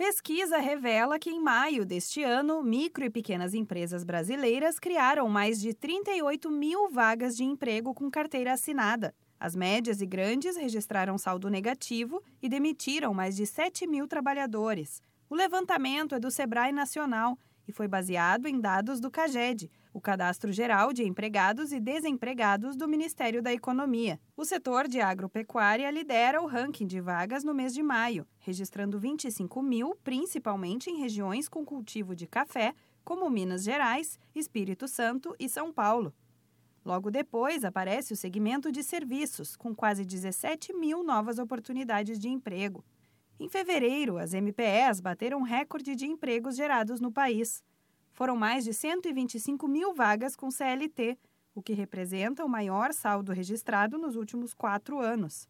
Pesquisa revela que em maio deste ano, micro e pequenas empresas brasileiras criaram mais de 38 mil vagas de emprego com carteira assinada. As médias e grandes registraram saldo negativo e demitiram mais de 7 mil trabalhadores. O levantamento é do Sebrae Nacional e foi baseado em dados do CAGED, o Cadastro Geral de Empregados e Desempregados do Ministério da Economia. O setor de agropecuária lidera o ranking de vagas no mês de maio, registrando 25 mil, principalmente em regiões com cultivo de café, como Minas Gerais, Espírito Santo e São Paulo. Logo depois aparece o segmento de serviços, com quase 17 mil novas oportunidades de emprego. Em fevereiro, as MPEs bateram recorde de empregos gerados no país foram mais de 125 mil vagas com CLT, o que representa o maior saldo registrado nos últimos quatro anos.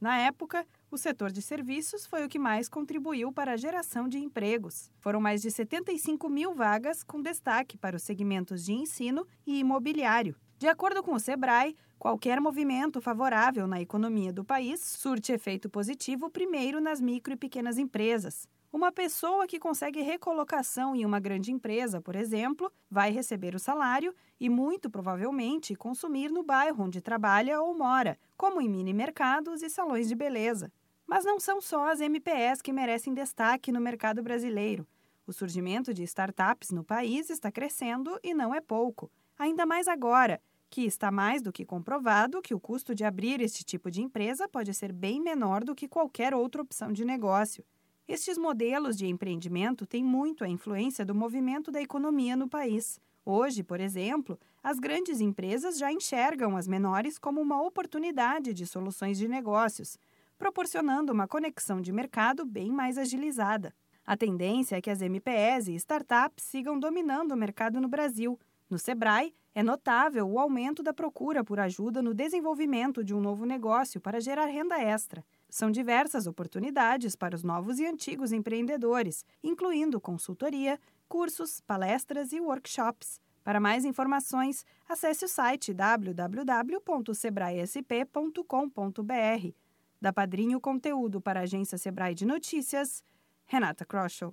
Na época, o setor de serviços foi o que mais contribuiu para a geração de empregos. Foram mais de 75 mil vagas, com destaque para os segmentos de ensino e imobiliário. De acordo com o Sebrae, qualquer movimento favorável na economia do país surte efeito positivo primeiro nas micro e pequenas empresas. Uma pessoa que consegue recolocação em uma grande empresa, por exemplo, vai receber o salário e, muito provavelmente, consumir no bairro onde trabalha ou mora, como em mini mercados e salões de beleza. Mas não são só as MPS que merecem destaque no mercado brasileiro. O surgimento de startups no país está crescendo e não é pouco. Ainda mais agora, que está mais do que comprovado que o custo de abrir este tipo de empresa pode ser bem menor do que qualquer outra opção de negócio. Estes modelos de empreendimento têm muito a influência do movimento da economia no país. Hoje, por exemplo, as grandes empresas já enxergam as menores como uma oportunidade de soluções de negócios, proporcionando uma conexão de mercado bem mais agilizada. A tendência é que as MPS e startups sigam dominando o mercado no Brasil. No Sebrae, é notável o aumento da procura por ajuda no desenvolvimento de um novo negócio para gerar renda extra. São diversas oportunidades para os novos e antigos empreendedores, incluindo consultoria, cursos, palestras e workshops. Para mais informações, acesse o site www.sebraesp.com.br. Da Padrinho Conteúdo para a agência Sebrae de Notícias, Renata Kroschel.